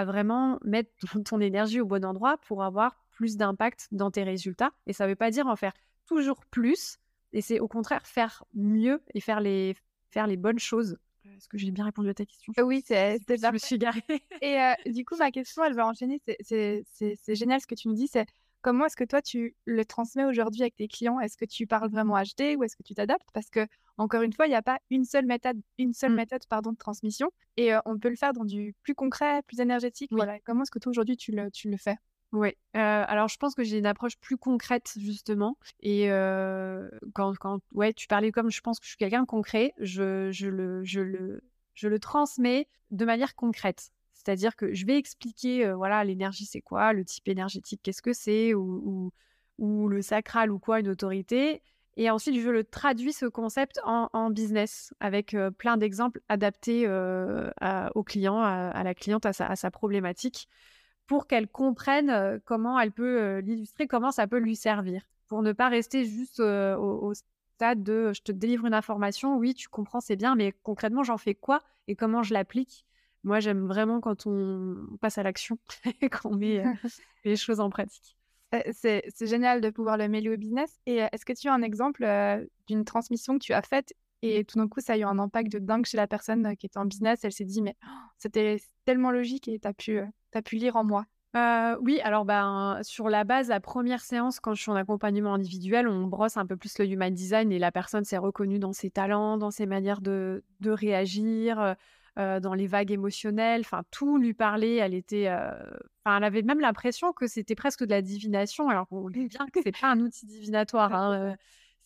vraiment mettre [laughs] ton énergie au bon endroit pour avoir plus d'impact dans tes résultats. Et ça ne veut pas dire en faire toujours plus, et c'est au contraire faire mieux et faire les, faire les bonnes choses. Est-ce que j'ai bien répondu à ta question? Oui, c'est Je me suis garée. et du coup, ma question, elle va enchaîner. C'est génial ce que tu me dis. C'est Comment est-ce que toi, tu le transmets aujourd'hui avec tes clients? Est-ce que tu parles vraiment HD ou est-ce que tu t'adaptes? Parce que, encore une fois, il n'y a pas une seule méthode, une seule mmh. méthode pardon, de transmission. Et on peut le faire dans du plus concret, plus énergétique. Voilà. Comment est-ce que toi, aujourd'hui, tu le, tu le fais? Oui, alors je pense que j'ai une approche plus concrète justement. Et quand, quand ouais, tu parlais comme je pense que je suis quelqu'un de concret, je, je, le, je, le, je le transmets de manière concrète. C'est-à-dire que je vais expliquer, voilà, l'énergie c'est quoi, le type énergétique qu'est-ce que c'est, ou, le sacral ou quoi, une autorité. Et ensuite, je le traduis ce concept en, business avec plein d'exemples adaptés au client, à, la cliente, à sa, problématique, pour qu'elle comprenne comment elle peut l'illustrer, comment ça peut lui servir, pour ne pas rester juste au stade de je te délivre une information, oui, tu comprends, c'est bien, mais concrètement, j'en fais quoi et comment je l'applique moi, j'aime vraiment quand on passe à l'action [laughs] et qu'on met [laughs] les choses en pratique. C'est génial de pouvoir le mêler au business. Et est-ce que tu as un exemple d'une transmission que tu as faite et tout d'un coup, ça a eu un impact de dingue chez la personne qui était en business? Elle s'est dit, mais oh, c'était tellement logique et tu as, pu, as pu lire en moi. oui, alors ben, sur la base, la première séance, quand je suis en accompagnement individuel, on brosse un peu plus le human design et la personne s'est reconnue dans ses talents, dans ses manières de, de réagir, euh, dans les vagues émotionnelles. Enfin, tout lui parlait. Elle était, euh, enfin, elle avait même l'impression que c'était presque de la divination. Alors qu'on dit bien que c'est pas un outil divinatoire. Hein, euh,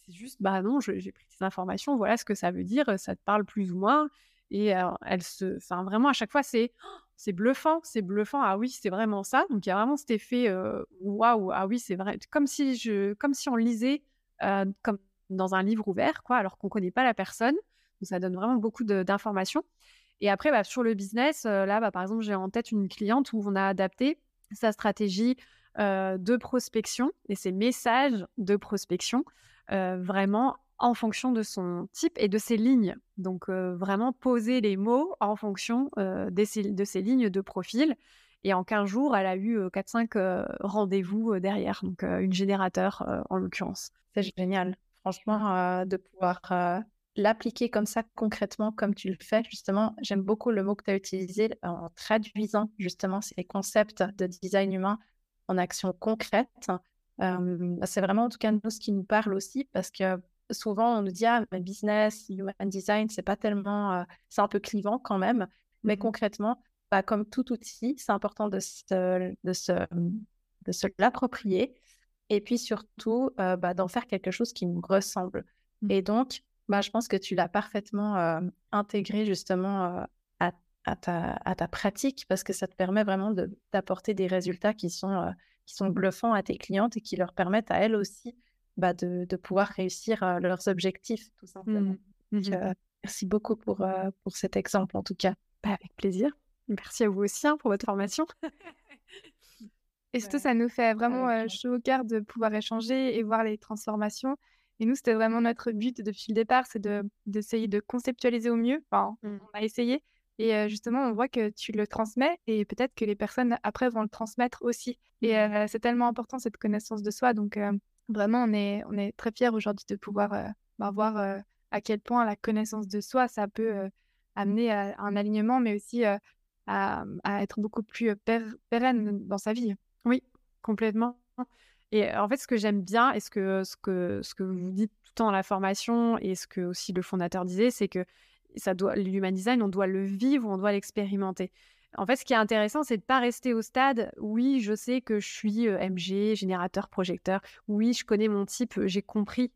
c'est juste, bah non, j'ai pris ces informations. Voilà ce que ça veut dire. Ça te parle plus ou moins. Et elle se, enfin, vraiment à chaque fois, c'est c'est bluffant, c'est bluffant. Ah oui, c'est vraiment ça. Donc il y a vraiment cet effet waouh. ah oui, c'est vrai. Comme si je, comme si on lisait comme dans un livre ouvert, quoi, alors qu'on connaît pas la personne. Donc ça donne vraiment beaucoup d'informations. Et après, bah, sur le business, là, bah, par exemple, j'ai en tête une cliente où on a adapté sa stratégie de prospection et ses messages de prospection vraiment en fonction de son type et de ses lignes. Donc, vraiment poser les mots en fonction de ses lignes de profil. Et en 15 jours, elle a eu 4-5 rendez-vous derrière, donc une générateur en l'occurrence. C'est génial, franchement, de pouvoir l'appliquer comme ça concrètement, comme tu le fais, justement, j'aime beaucoup le mot que tu as utilisé en traduisant justement ces concepts de design humain en action concrète. c'est vraiment en tout cas nous ce qui nous parle aussi parce que souvent on nous dit ah business, human design, c'est pas tellement, c'est un peu clivant quand même, mais mmh concrètement, bah, comme tout outil, c'est important de se, de se, de se l'approprier et puis surtout bah, d'en faire quelque chose qui nous ressemble. Mmh. Et donc, bah, je pense que tu l'as parfaitement intégré justement à, à, ta, à, ta, pratique parce que ça te permet vraiment d'apporter des résultats qui sont, qui sont bluffants à tes clientes et qui leur permettent à elles aussi bah, de, de, pouvoir réussir leurs objectifs, tout simplement. Mmh. Mmh merci beaucoup pour, pour cet exemple en tout cas. Bah, avec plaisir. Merci à vous aussi hein, pour votre formation. [laughs] et surtout, ça nous fait vraiment chaud au cœur de pouvoir échanger et voir les transformations. Et nous, c'était vraiment notre but depuis le départ, c'est d'essayer de, conceptualiser au mieux. Enfin, mmh. on a essayé. Et justement, on voit que tu le transmets et peut-être que les personnes après vont le transmettre aussi. Et mmh. c'est tellement important cette connaissance de soi. Donc, vraiment, on est, on est très fiers aujourd'hui de pouvoir bah, voir à quel point la connaissance de soi, ça peut amener à un alignement, mais aussi à, à, être beaucoup plus pérenne dans sa vie. Oui, complètement. Et en fait, ce que j'aime bien et ce que, ce, que, ce que vous dites tout le temps dans la formation et ce que aussi le fondateur disait, c'est que ça doit, l'human design, on doit le vivre, on doit l'expérimenter. En fait, ce qui est intéressant, c'est de pas rester au stade. Oui, je sais que je suis MG, générateur, projecteur. Oui, je connais mon type, j'ai compris.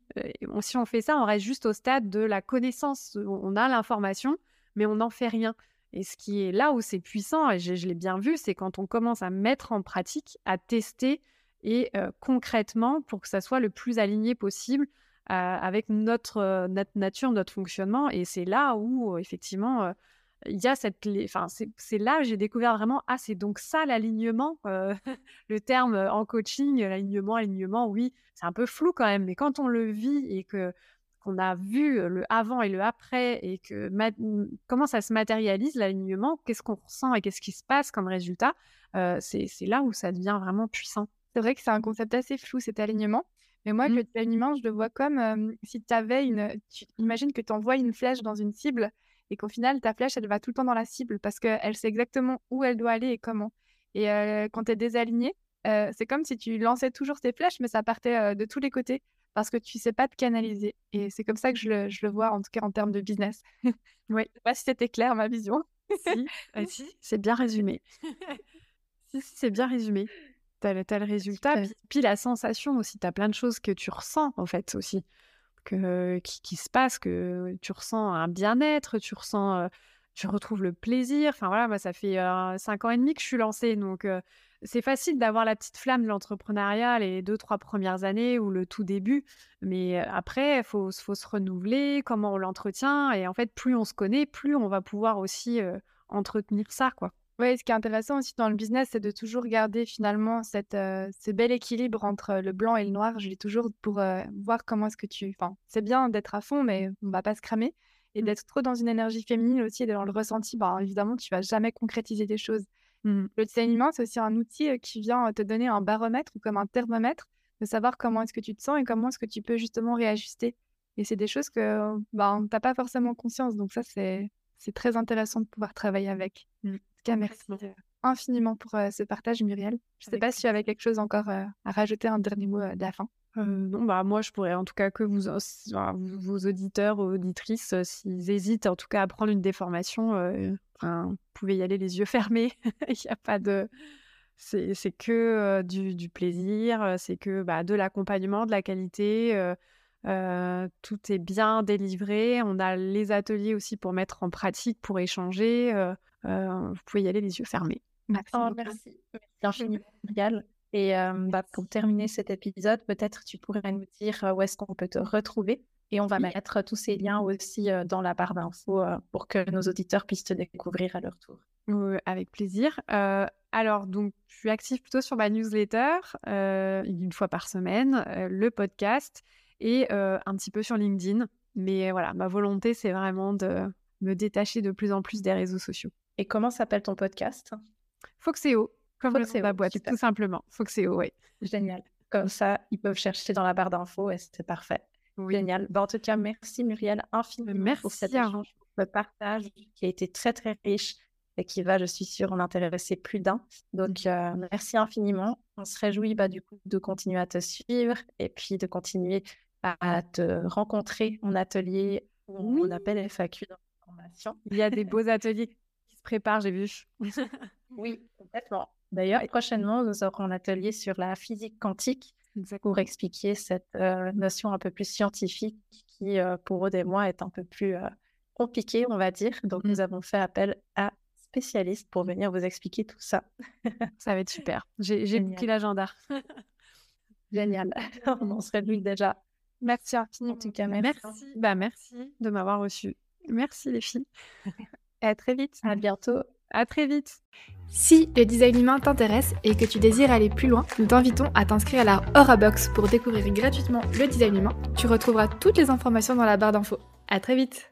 si on fait ça, on reste juste au stade de la connaissance. On a l'information. mais on n'en fait rien. Et ce qui est là où c'est puissant, et je, l'ai bien vu, c'est quand on commence à mettre en pratique, à tester et concrètement pour que ça soit le plus aligné possible avec notre, nature, notre fonctionnement. Et c'est là où effectivement il y a cette, enfin c'est là j'ai découvert vraiment ah c'est donc ça l'alignement, [laughs] le terme en coaching, l'alignement, alignement, oui c'est un peu flou quand même, mais quand on le vit et que qu'on a vu le avant et le après et que comment ça se matérialise l'alignement, qu'est-ce qu'on ressent et qu'est-ce qui se passe comme résultat, c'est là où ça devient vraiment puissant. C'est vrai que c'est un concept assez flou cet alignement. Mais moi, mmh. le alignement, je le vois comme si tu avais une. Tu imagines que tu envoies une flèche dans une cible et qu'au final, ta flèche, elle va tout le temps dans la cible parce qu'elle sait exactement où elle doit aller et comment. Et quand tu es désaligné, c'est comme si tu lançais toujours tes flèches, mais ça partait de tous les côtés parce que tu sais pas te canaliser. Et c'est comme ça que je le, je le, vois, en tout cas en termes de business. [laughs] oui. Je sais pas si c'était clair ma vision. si, ah, si c'est bien résumé. [laughs] si, si c'est bien résumé. As, le résultat. Puis, la sensation aussi, tu as plein de choses que tu ressens en fait aussi, que, qui, qui se passent, que tu ressens un bien-être, tu ressens, euh, tu retrouves le plaisir. Enfin voilà, moi ça fait euh, cinq ans et demi que je suis lancée, donc euh, c'est facile d'avoir la petite flamme de l'entrepreneuriat les deux, trois premières années ou le tout début. Mais après, il faut, faut, se renouveler, comment on l'entretient. Et en fait, plus on se connaît, plus on va pouvoir aussi entretenir ça, quoi. Oui, ce qui est intéressant aussi dans le business, c'est de toujours garder finalement cette, ce bel équilibre entre le blanc et le noir. Je l'ai toujours pour voir comment est-ce que tu... Enfin, c'est bien d'être à fond, mais on va pas se cramer. Et mmh. d'être trop dans une énergie féminine aussi et dans le ressenti, bah, évidemment, tu vas jamais concrétiser des choses. Mmh. Le design humain, c'est aussi un outil qui vient te donner un baromètre ou comme un thermomètre de savoir comment est-ce que tu te sens et comment est-ce que tu peux justement réajuster. Et c'est des choses que bah, tu n'as pas forcément conscience. Donc ça, c'est très intéressant de pouvoir travailler avec. Mmh. Tout cas, merci infiniment pour ce partage, Muriel. Je ne sais pas si tu avais quelque chose encore à rajouter, un dernier mot de la fin. non, bah moi je pourrais en tout cas que vous, vos auditeurs ou auditrices, s'ils hésitent en tout cas à prendre une déformation, vous pouvez y aller les yeux [laughs] fermés. Il n'y a pas de. C'est que du, plaisir, c'est que bah, de l'accompagnement, de la qualité. tout est bien délivré. On a les ateliers aussi pour mettre en pratique, pour échanger. Vous pouvez y aller les yeux fermés. Merci. Oh, merci. infiniment, Et bah, pour terminer cet épisode, peut-être tu pourrais nous dire où est-ce qu'on peut te retrouver et on va mettre tous ces liens aussi dans la barre d'infos pour que nos auditeurs puissent te découvrir à leur tour. avec plaisir. alors, donc, je suis active plutôt sur ma newsletter, une fois par semaine, le podcast et un petit peu sur LinkedIn. Mais voilà, ma volonté, c'est vraiment de me détacher de plus en plus des réseaux sociaux. Et comment s'appelle ton podcast? Foxeo, comme Foxeo, le la boîte, tout simplement. Foxeo, oui. Génial. Comme ça, ils peuvent chercher dans la barre d'infos et c'est parfait. Génial. Bah, en tout cas, merci Muriel infiniment merci pour cet échange, le partage qui a été très très riche et qui va, je suis sûre, en intéresser plus d'un. Donc, euh, merci infiniment. On se réjouit bah, du coup de continuer à te suivre et puis de continuer à te rencontrer en atelier ou on appelle FAQ dans formation. Il y a des beaux ateliers [laughs] se préparent, j'ai vu. [laughs] oui, complètement. D'ailleurs, prochainement, nous aurons un atelier sur la physique quantique pour expliquer cette euh, notion un peu plus scientifique qui, euh, pour eux et moi, est un peu plus euh, compliquée, on va dire. Donc, nous mmh. avons fait appel à spécialistes pour venir vous expliquer tout ça. [laughs] ça va être super. J'ai pris l'agenda. [laughs] Génial. on se réjouit déjà. Merci infiniment. En tout cas, merci. Merci, bah, merci de m'avoir reçu. Merci les filles. Et à très vite. À bientôt. À très vite. Si le design humain t'intéresse et que tu désires aller plus loin, nous t'invitons à t'inscrire à la Aura Box pour découvrir gratuitement le design humain. Tu retrouveras toutes les informations dans la barre d'infos. À très vite